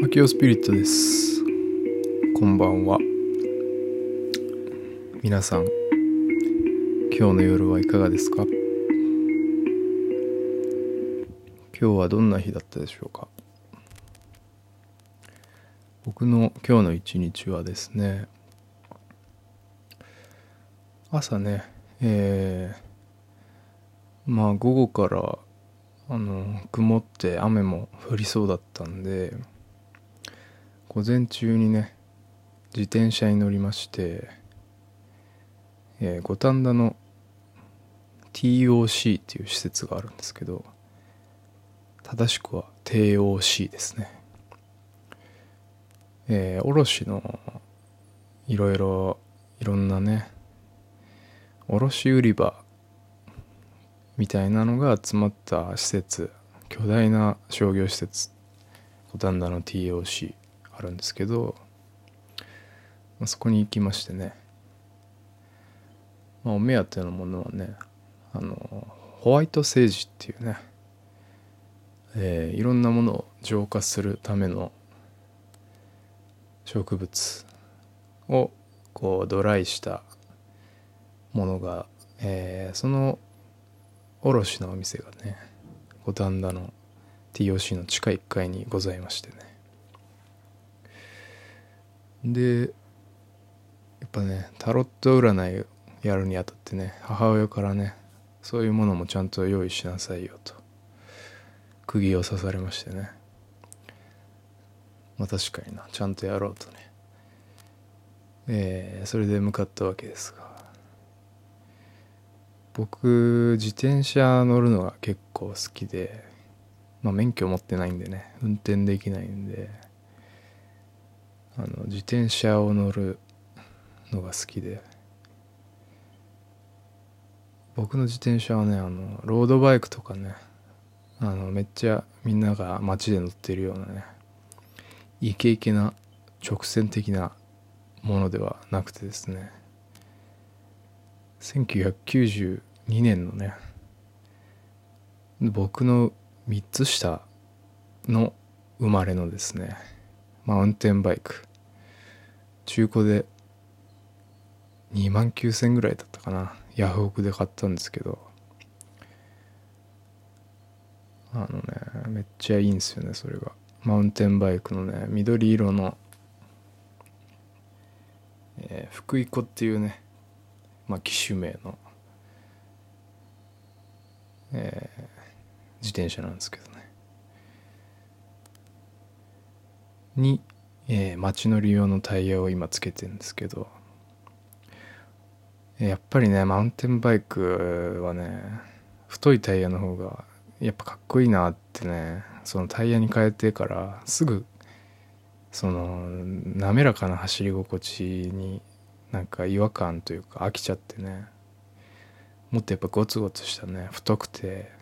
アキオスピリットです。こんばんは。皆さん今日の夜はいかがですか？今日はどんな日だったでしょうか？僕の今日の一日はですね朝ねえー、まあ午後からあの曇って雨も降りそうだったんで午前中にね自転車に乗りまして、えー、五反田の TOC っていう施設があるんですけど正しくは TOC ですね。えー、卸のいろいろいろんなね卸売り場みたいなのが集まった施設巨大な商業施設五反田の TOC あるんですけど、まあ、そこに行きましてね、まあ、お目当てのものはねあのホワイトセージっていうね、えー、いろんなものを浄化するための植物をこうドライしたものが、えー、その卸のお店がね五反田の TOC の地下1階にございましてね。でやっぱねタロット占いやるにあたってね母親からねそういうものもちゃんと用意しなさいよと釘を刺されましてね。まあ確かになちゃんとやろうとね。えー、それで向かったわけですが。僕自転車乗るのが結構好きでまあ免許持ってないんでね運転できないんで。あの自転車を乗るのが好きで。僕の自転車はねあのロードバイクとかねあのめっちゃみんなが街で乗ってるようなねイケイケな直線的なものではなくてですね。1992年のね僕の3つ下の生まれのですねマウンテンバイク。中古で2万9000ぐらいだったかな。ヤフオクで買ったんですけど。あのねめっちゃいいんですよねそれが。マウンテンバイクのね緑色の、えー、福井子っていうねまあ機種名の、えー、自転車なんですけどね。にえー、街乗り用のタイヤを今つけてるんですけど。やっぱりねマウンテンバイクはね太いタイヤの方がやっぱかっこいいなってねそのタイヤに変えてからすぐその滑らかな走り心地になんか違和感というか飽きちゃってね。もっとやっぱゴツゴツしたね太くて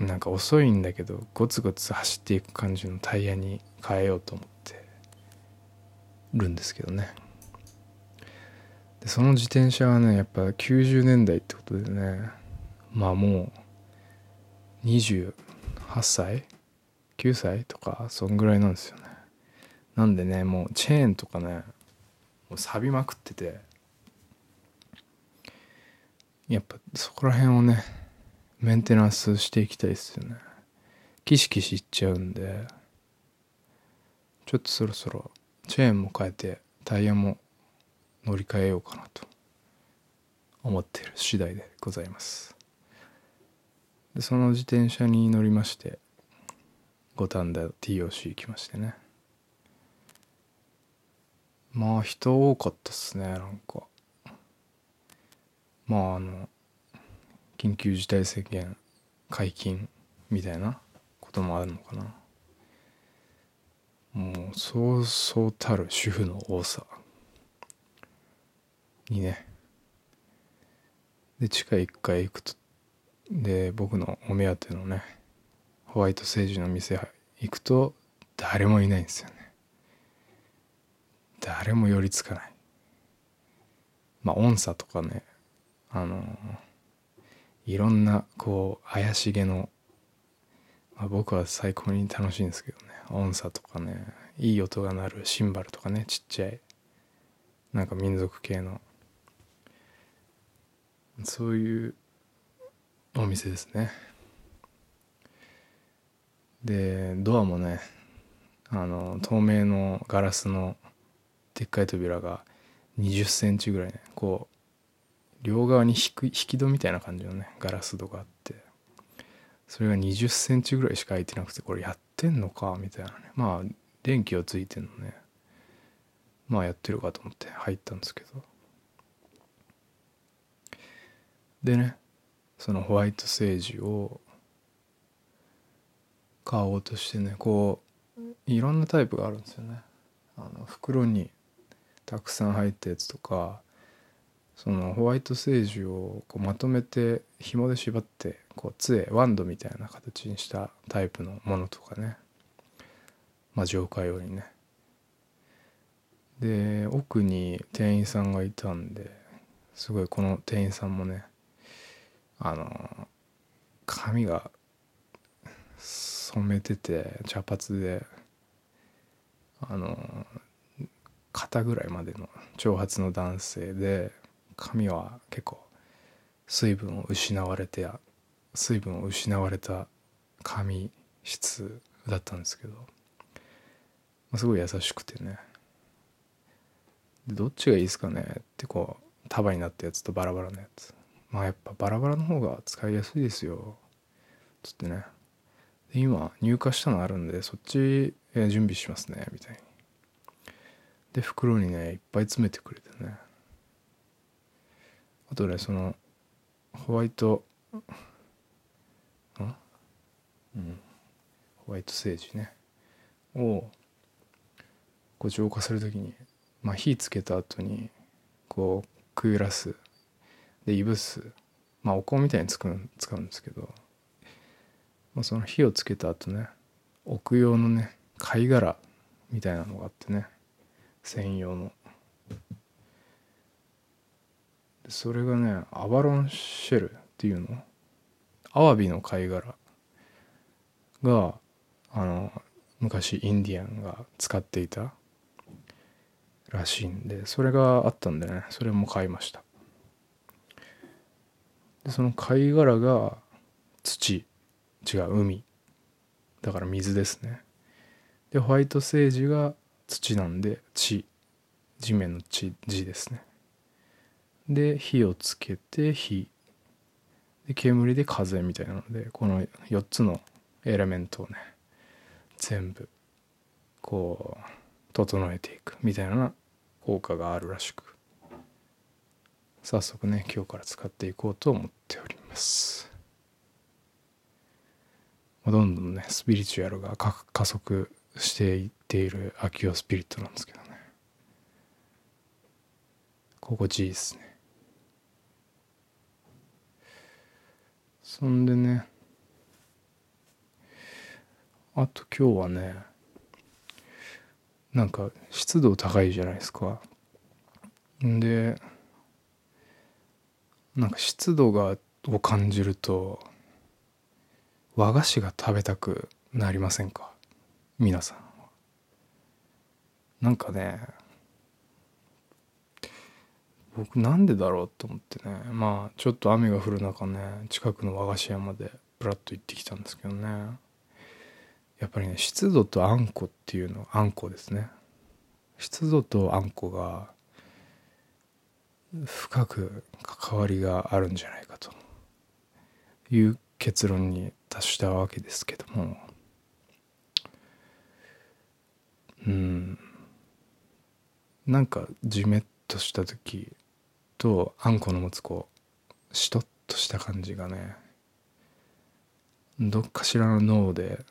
なんか遅いんだけどゴツゴツ走っていく感じのタイヤに変えようと思ってるんですけどね。でその自転車はねやっぱ90年代ってことでねまあもう28歳9歳とかそんぐらいなんですよね。なんでねもうチェーンとかねもう錆びまくっててやっぱそこら辺をねメンテナンスしていきたいですよね。キシキシいっちゃうんで。ちょっとそろそろチェーンも変えてタイヤも乗り換えようかなと。思っている次第でございます。でその自転車に乗りまして五反田 TOC 行きましてね。まあ人多かったっすねなんか。まああの緊急事態宣言解禁みたいなこともあるのかな。もうそうそうたる主婦の多さ。にね。で地下1階行くとで僕のお目当てのねホワイトセージの店行くと誰もいないんですよね。誰も寄りつかない。まあ音差とかねあのーいろんなこう怪しげのまあ、僕は最高に楽しいんですけどね。音差とかね。いい音が鳴るシンバルとかねちっちゃい。なんか民族系の。そういうお店ですね。でドアもねあの透明のガラスのでっかい扉が20センチぐらいねこう両側に引く引き戸みたいな感じのねガラス戸があってそれが20センチぐらいしか開いてなくてこれやってんのかみたいなね。まあ電気はついてんのね。まあやってるかと思って入ったんですけど。でねそのホワイトセージを買おうとしてねこういろんなタイプがあるんですよね。あの袋にたくさん入ったやつとかそのホワイトセージをこうまとめて紐で縛ってこう杖ワンドみたいな形にしたタイプのものとかね。まあ浄化用にね。で奥に店員さんがいたんですごいこの店員さんもねあの髪が染めてて茶髪であの肩ぐらいまでの長髪の男性で髪は結構水分を失われて水分を失われた髪質だったんですけど、まあ、すごい優しくてね。どっちがいいですかねってこう束になったやつとバラバラのやつ。まあやっぱバラバラの方が使いやすいですよ。つってね。今入荷したのあるんでそっち準備しますねみたいに。で袋にねいっぱい詰めてくれてね。あとねそのホワイトんうん。ホワイトセージね。をこう浄化する時にまあ火つけた後にこうくゆらす。でいぶす。まあお香みたいに使う使うんですけど、まあ、その火をつけた後ね置く用のね貝殻みたいなのがあってね。専用の。それがねアバロンシェルっていうの？アワビの貝殻があの昔インディアンが使っていたらしいんでそれがあったんでねそれも買いました。でその貝殻が土。違う海。だから水ですね。でホワイトセージが土なんで地。地面の地地ですね。で火をつけて火。で煙で風みたいなのでこの4つのエレメントをね全部こう整えていくみたいな効果があるらしく。早速ね今日から使っていこうと思っております。どんどんねスピリチュアルが加速していっているアキスピリットなんですけどね。心地いいですね。そんでね。あと今日はねなんか湿度高いじゃないですか。んでなんか湿度がを感じると和菓子が食べたくなりませんか？皆さんなんかね僕なんでだろうと思ってね。まあちょっと雨が降る中ね近くの和菓子屋までブラッと行ってきたんですけどね。やっぱりね湿度とあんこっていうのあんこですね。湿度とあんこが深く関わりがあるんじゃないかと。いう結論に達したわけですけども。うん。なんかじめっとした時とあんこの持つこうしとっとした感じがねどっかしらの脳で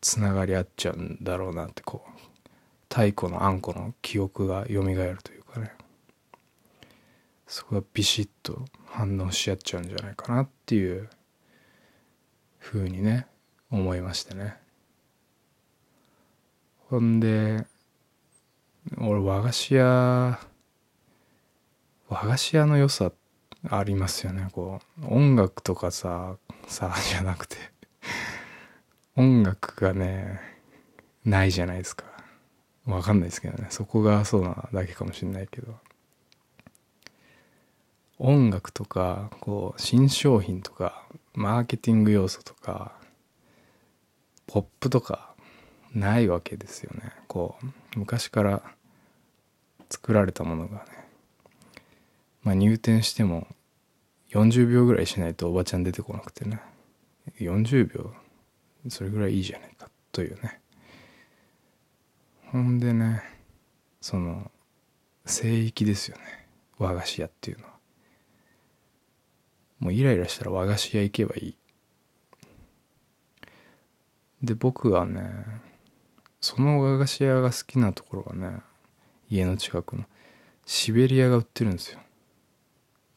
つながり合っちゃうんだろうなってこう太古のあんこの記憶が蘇るというかね。そこがビシッと反応し合っちゃうんじゃないかなっていうふうにね思いましてね。ほんで俺和菓子屋和菓子屋の良さありますよね。こう音楽とかささじゃなくて。音楽がねないじゃないですか。わかんないですけどね。そこがそうなだけかもしれないけど。音楽とかこう新商品とかマーケティング要素とかポップとかないわけですよね。こう昔から作られたものがね。まあ入店しても40秒ぐらいしないとおばちゃん出てこなくてね。40秒それぐらいいいじゃないかというね。ほんでねその聖域ですよね。和菓子屋っていうのは。もうイライラしたら和菓子屋行けばいい。で僕はねその和菓子屋が好きなところがね家の近くのシベリアが売ってるんですよ。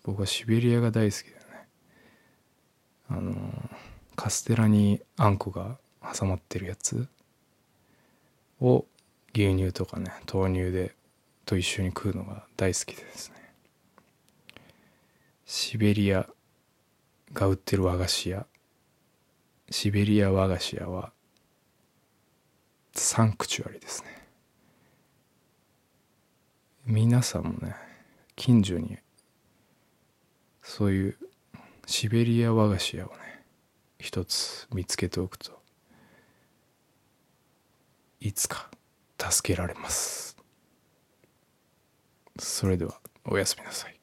僕はシベリアが大好きでね。あのカステラにあんこが挟まってるやつを牛乳とかね豆乳でと一緒に食うのが大好きでですね。シベリアが売ってる和菓子屋シベリア和菓子屋はサンクチュアリですね。皆さんもね近所にそういうシベリア和菓子屋をね一つ見つけておくといつか助けられます。それではおやすみなさい。